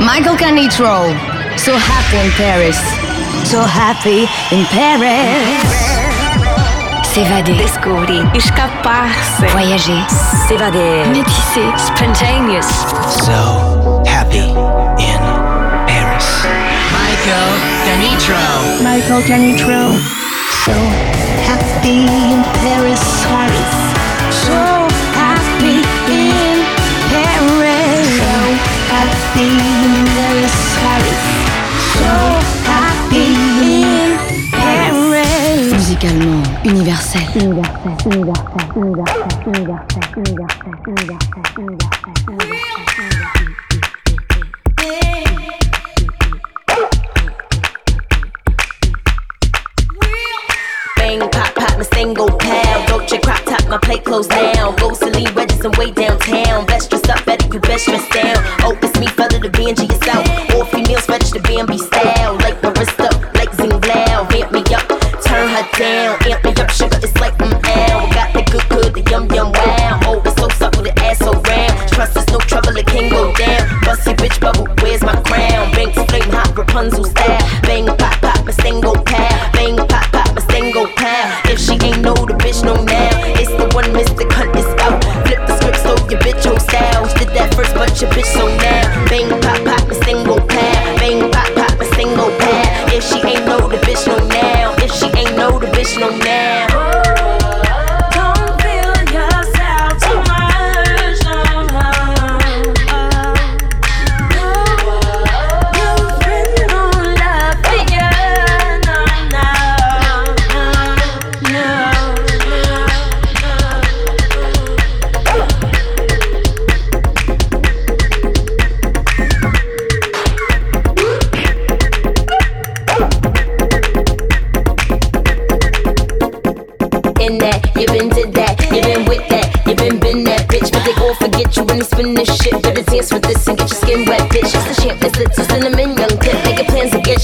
Michael Canitrot. So happy in Paris. So happy in Paris. S'évader. Descobrir. Escapar-se. Voyager. S'évader. Métisser. Spontaneous. So happy in Paris. Michael Canitrot. Michael Canitrot. So happy in Paris. Paris. Musicalement universel. Universel, universel, universel, universel, universel, universel, my single pal. Dolce crop top, my plate closed down. Go Celine wedges and way downtown. Best dressed up, better you best dressed down. Oh, it's me, fella, the BNG yourself. All females fetish the BNB style. Like Marista, down. Amp me up, sugar, it's like mm ow. Got the good, good, the yum, yum, wow. Oh, it's so supple, the ass so round. Trust us, no trouble, it can go down. Bust your bitch bubble, where's my crown? Banks flame hot, Rapunzel style. Bang, pop, pop, my single pal. Bang, pop, pop, my single pal. If she ain't know the bitch know now, it's the one Mr. Cunt is out. Flip the script, so your bitch whole style. Did that first, but your bitch so now.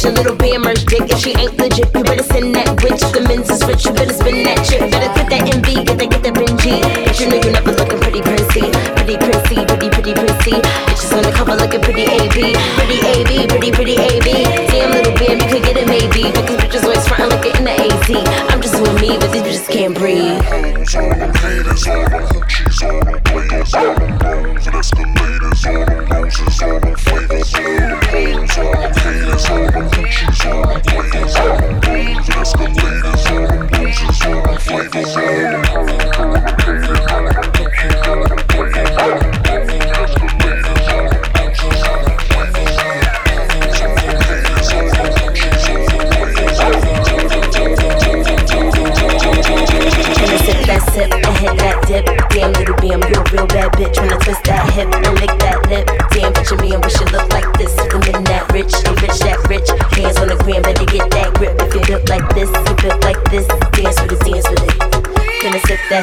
Get your little merch dick. If she ain't legit,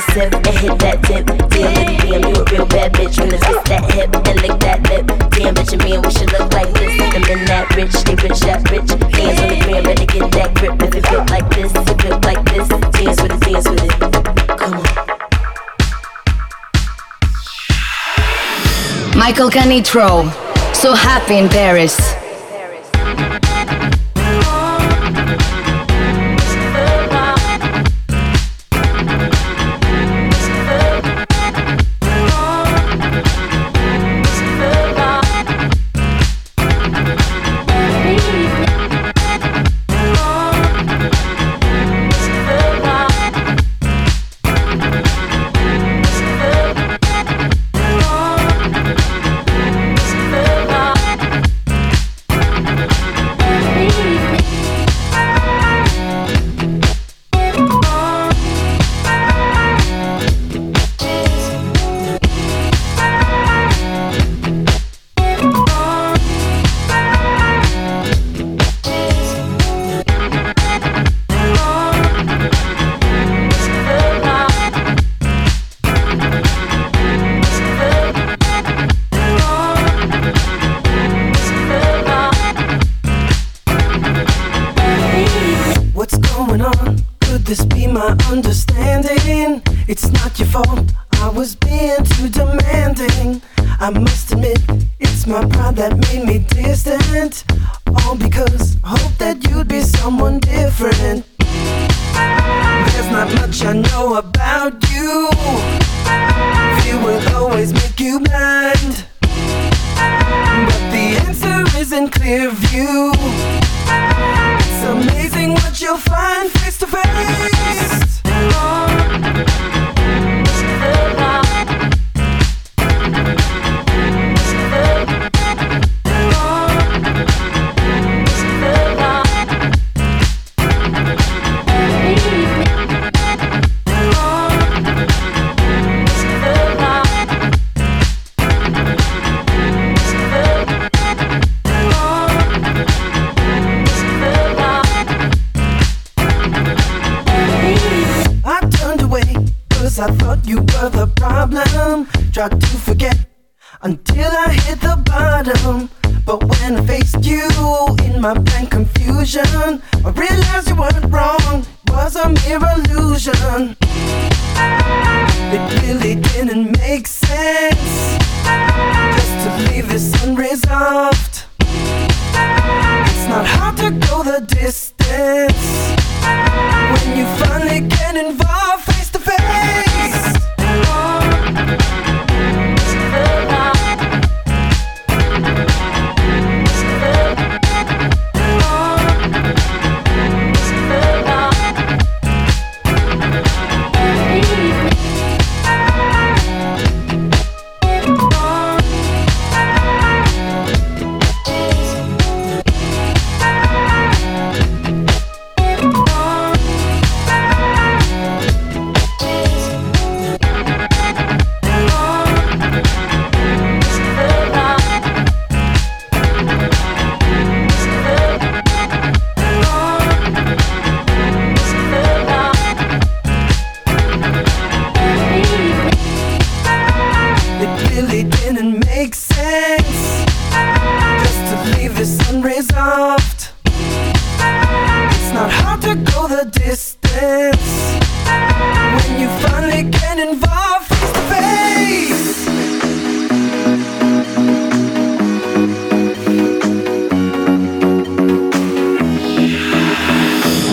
that and hit that dip. Damn little bam, you a real bad bitch. I twist that hip and lick that lip, damn picture me and wish it looked like this. Women that rich, they rich that rich. Hands on the gram, better get that grip. If you built like this, you built like this. Dance with it, dance with it. Come on. Michael Canitrot. So happy in Paris. Problem.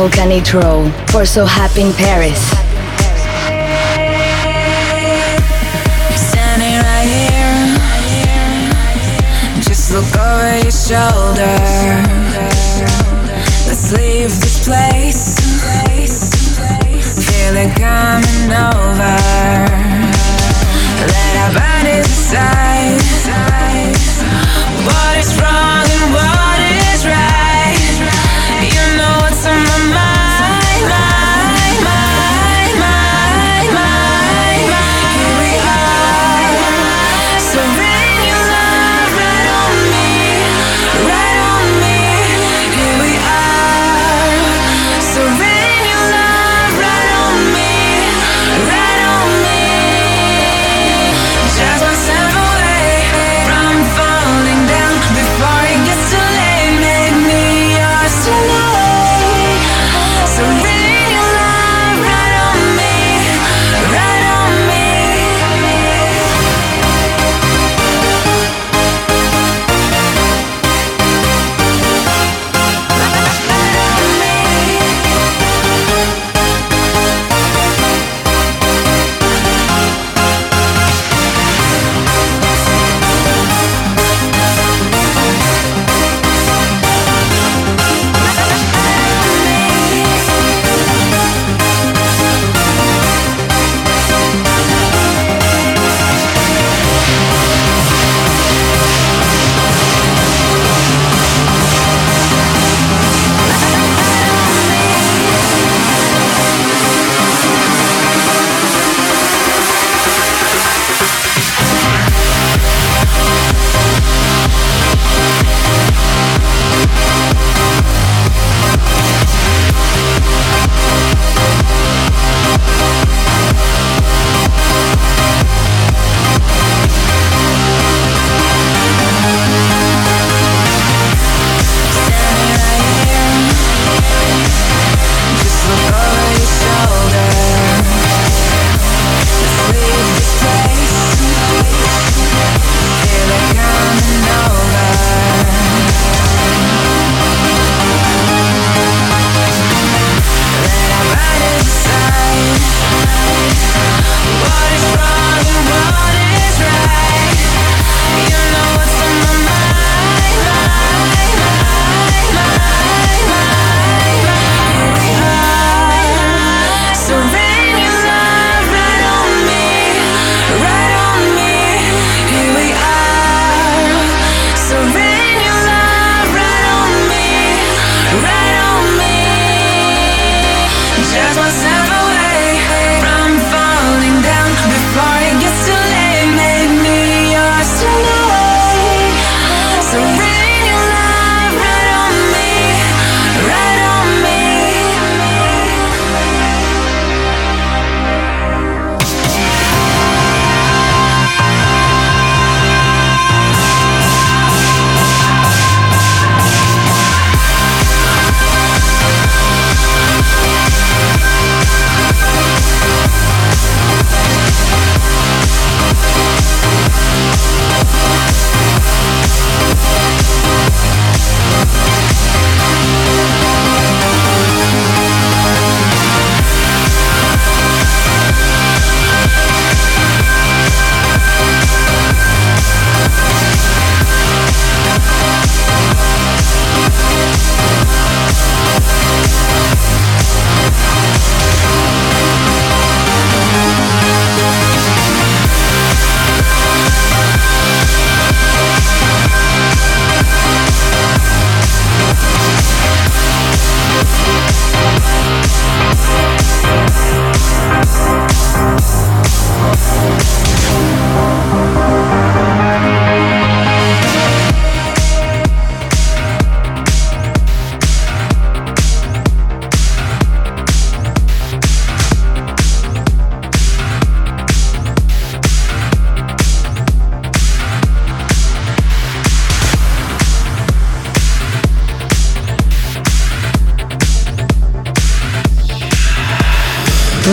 Michael Canitrot for So Happy in Paris. Standing right here, just look over your shoulder. Let's leave this place, feel it coming over. Let our bodies decide.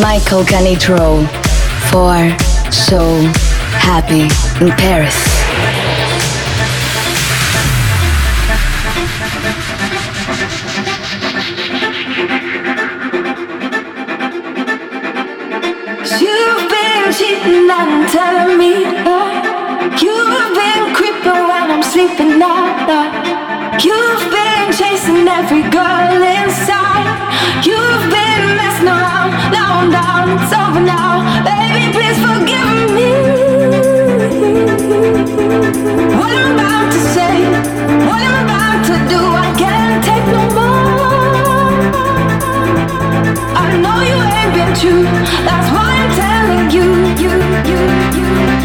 Michael Canitrot for So Happy in Paris. You've been cheating and telling me uh, You've been creeping while I'm sleeping at night. You've been chasing every girl inside You've been messing around it's over now. Baby, please forgive me. What I'm about to say, what I'm about to do, I can't take no more. I know you ain't been true, that's why I'm telling you, you, you, you.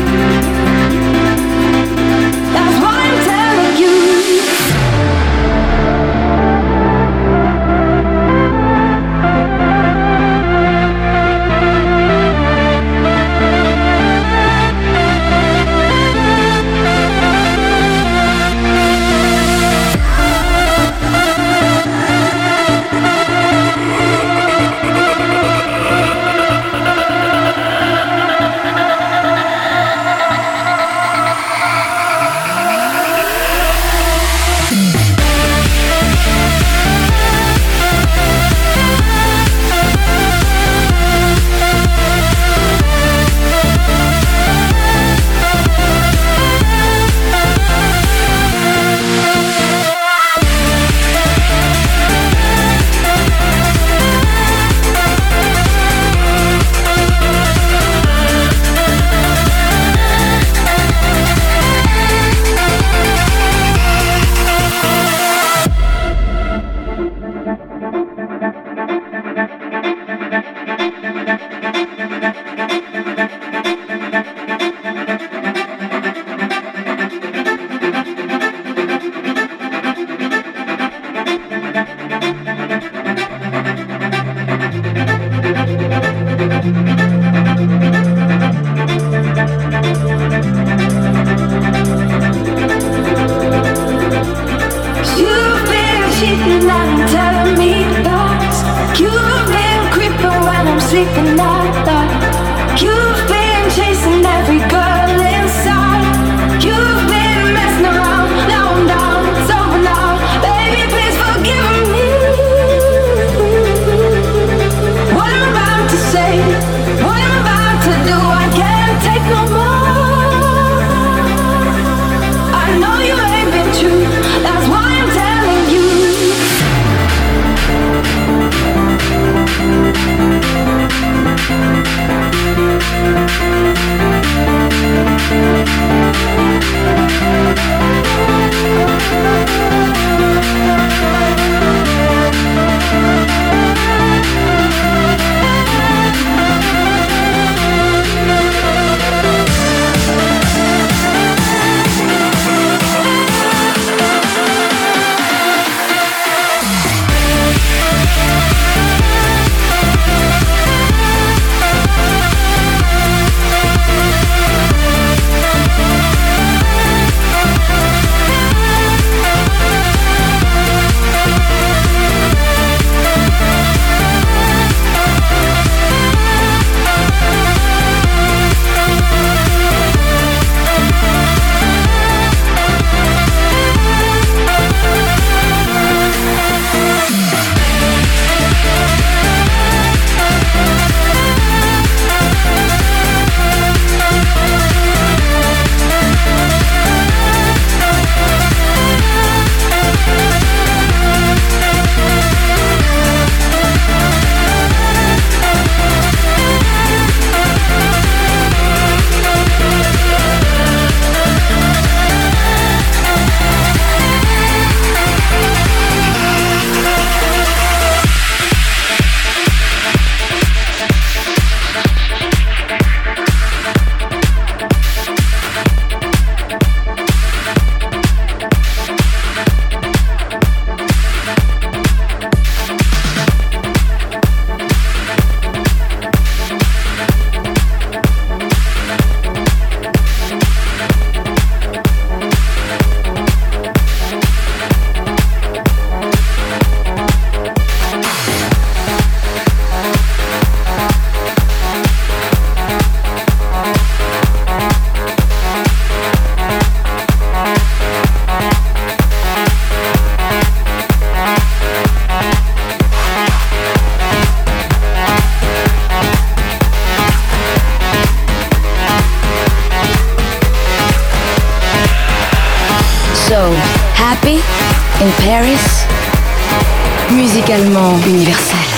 Musicalement universel.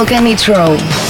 Michael Canitrot.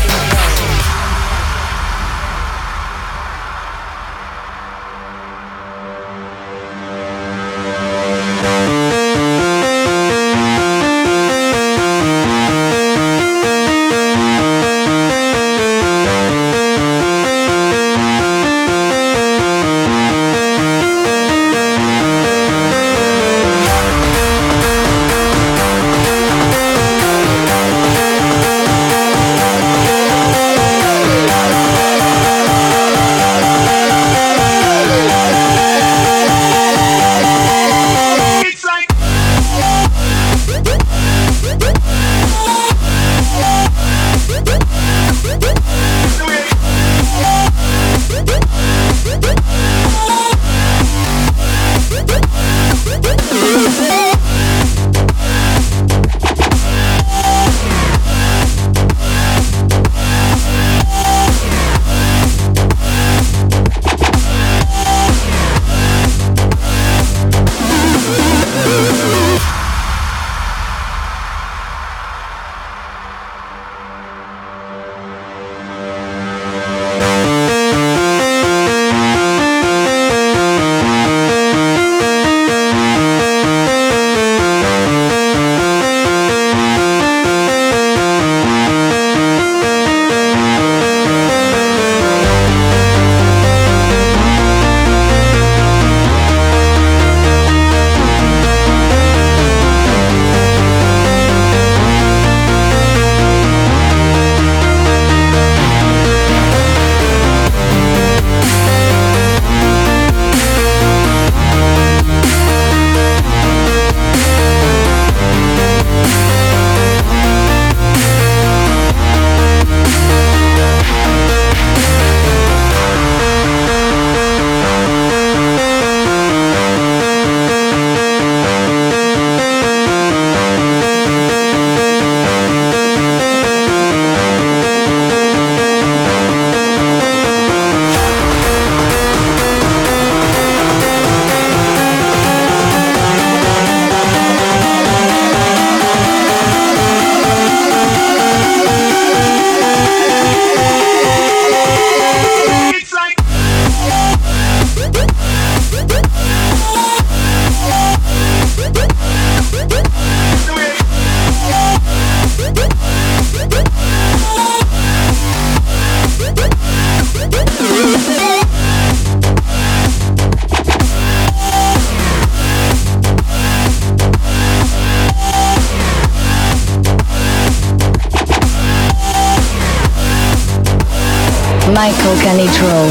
Michael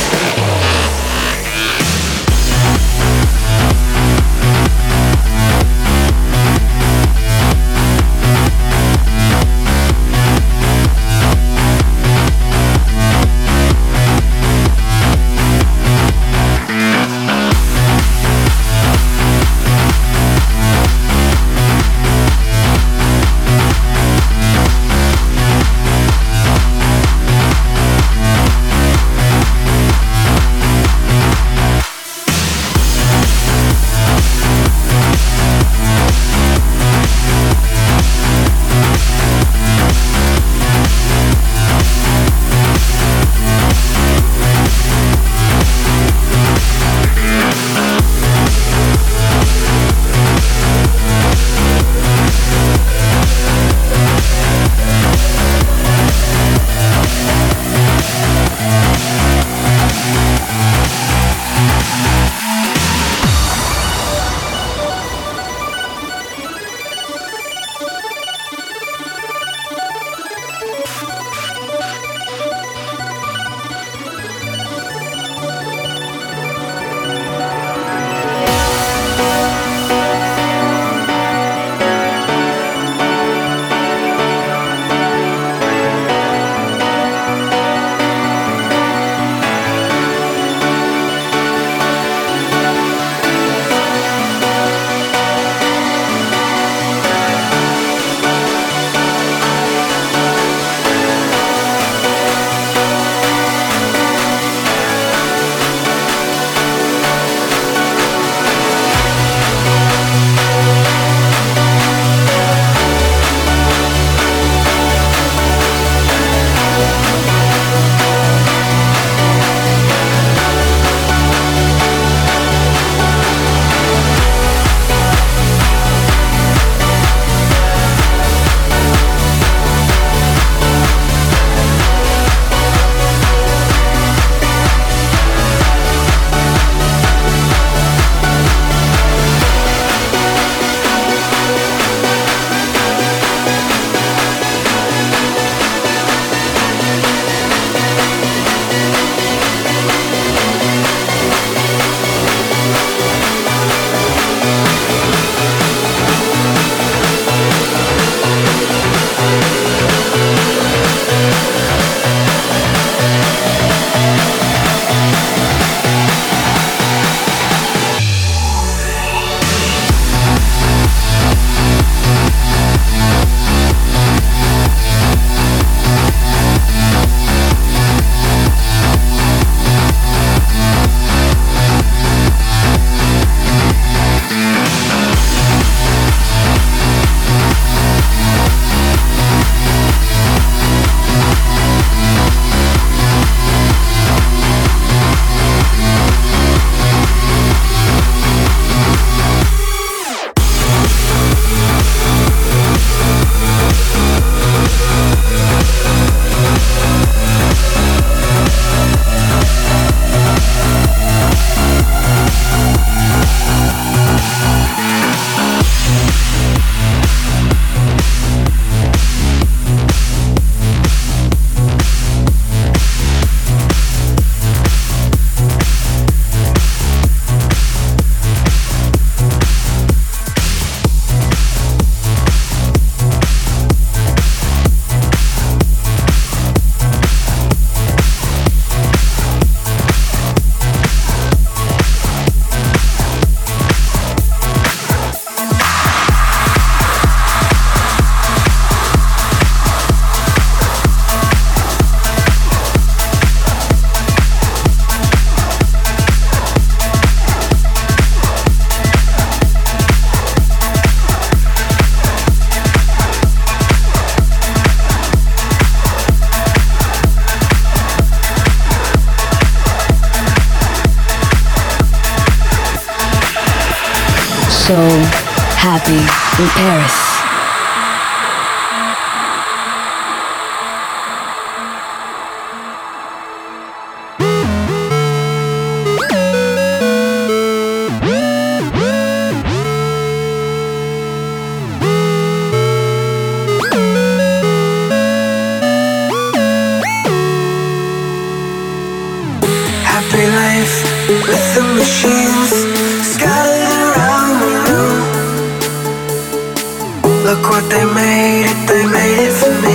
What they made it, they made it for me.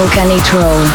Michael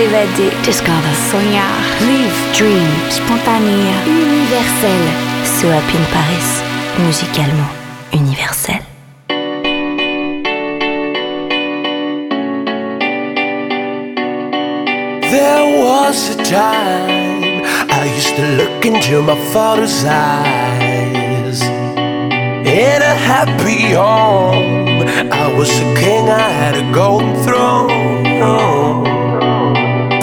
S'évader. Discover. Sonhar. Live. Dream. Spontané. Universel. So Happy in Paris. Musicalement universel. There was a time I used to look into my father's eyes. In a happy home, I was a king, I had a golden throne.